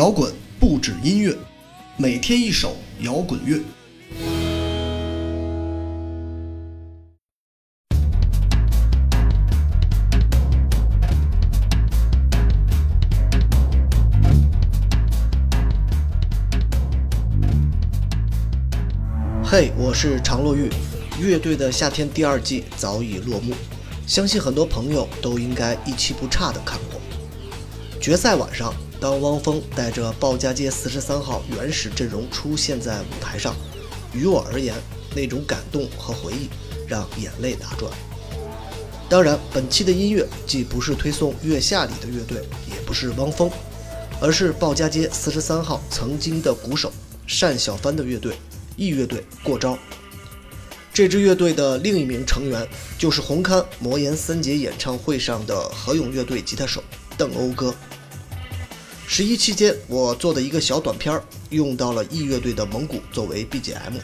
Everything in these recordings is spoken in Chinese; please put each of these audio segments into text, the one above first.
摇滚不止音乐，每天一首摇滚乐。嘿，我是常洛玉。乐队的夏天第二季早已落幕，相信很多朋友都应该一期不差的看过。决赛晚上，当汪峰带着鲍家街四十三号原始阵容出现在舞台上，于我而言，那种感动和回忆让眼泪打转。当然，本期的音乐既不是推送月下里的乐队，也不是汪峰，而是鲍家街四十三号曾经的鼓手单小帆的乐队。E 乐队过招，这支乐队的另一名成员就是红磡魔岩三杰演唱会上的何勇乐队吉他手邓欧哥。十一期间，我做的一个小短片用到了 E 乐队的蒙古作为 BGM，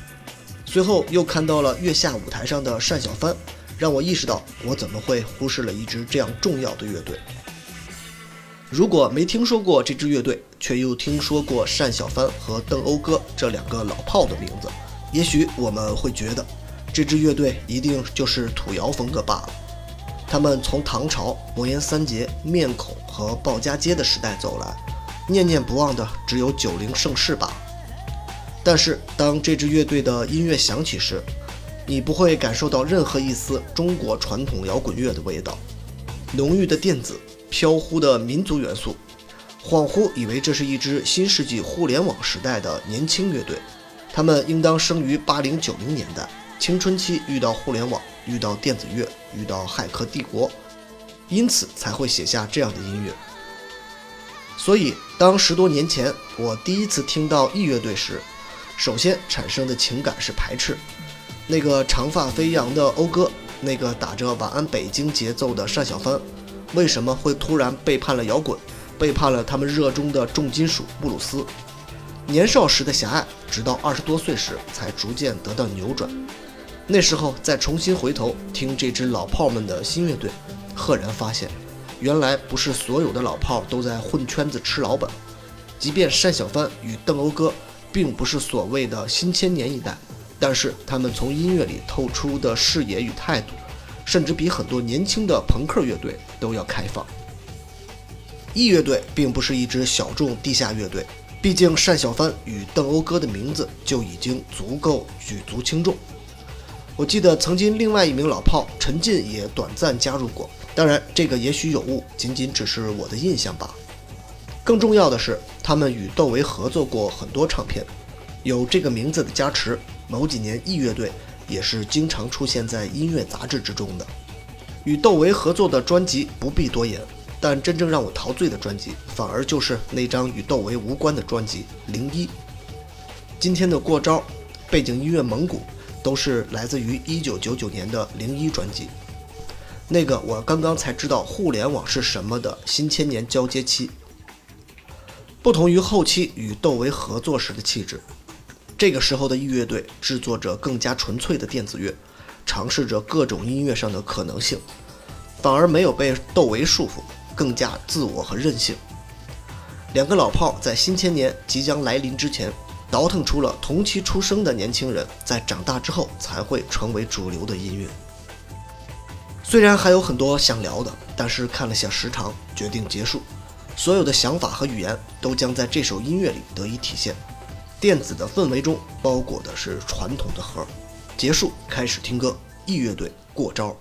随后又看到了月下舞台上的单小帆，让我意识到我怎么会忽视了一支这样重要的乐队。如果没听说过这支乐队，却又听说过单小帆和邓欧哥这两个老炮的名字，也许我们会觉得这支乐队一定就是土窑风格罢了。他们从唐朝魔岩三杰、面孔和鲍家街的时代走来，念念不忘的只有九零盛世吧。但是当这支乐队的音乐响起时，你不会感受到任何一丝中国传统摇滚乐的味道，浓郁的电子。飘忽的民族元素，恍惚以为这是一支新世纪互联网时代的年轻乐队。他们应当生于八零九零年代，青春期遇到互联网，遇到电子乐，遇到骇客帝国，因此才会写下这样的音乐。所以，当十多年前我第一次听到 E 乐队时，首先产生的情感是排斥。那个长发飞扬的讴歌，那个打着晚安北京节奏的单小帆。为什么会突然背叛了摇滚，背叛了他们热衷的重金属布鲁斯？年少时的狭隘，直到二十多岁时才逐渐得到扭转。那时候再重新回头听这支老炮们的新乐队，赫然发现，原来不是所有的老炮都在混圈子吃老本。即便单小帆与邓欧哥并不是所谓的新千年一代，但是他们从音乐里透出的视野与态度。甚至比很多年轻的朋克乐队都要开放。E 乐队并不是一支小众地下乐队，毕竟单小帆与邓欧哥的名字就已经足够举足轻重。我记得曾经另外一名老炮陈进也短暂加入过，当然这个也许有误，仅仅只是我的印象吧。更重要的是，他们与窦唯合作过很多唱片，有这个名字的加持，某几年 E 乐队。也是经常出现在音乐杂志之中的。与窦唯合作的专辑不必多言，但真正让我陶醉的专辑，反而就是那张与窦唯无关的专辑《零一》。今天的过招，背景音乐蒙古，都是来自于1999年的《零一》专辑。那个我刚刚才知道互联网是什么的新千年交接期。不同于后期与窦唯合作时的气质。这个时候的乐队制作着更加纯粹的电子乐，尝试着各种音乐上的可能性，反而没有被窦唯束缚，更加自我和任性。两个老炮在新千年即将来临之前，倒腾出了同期出生的年轻人在长大之后才会成为主流的音乐。虽然还有很多想聊的，但是看了下时长，决定结束。所有的想法和语言都将在这首音乐里得以体现。电子的氛围中包裹的是传统的核。结束，开始听歌。E 乐队过招。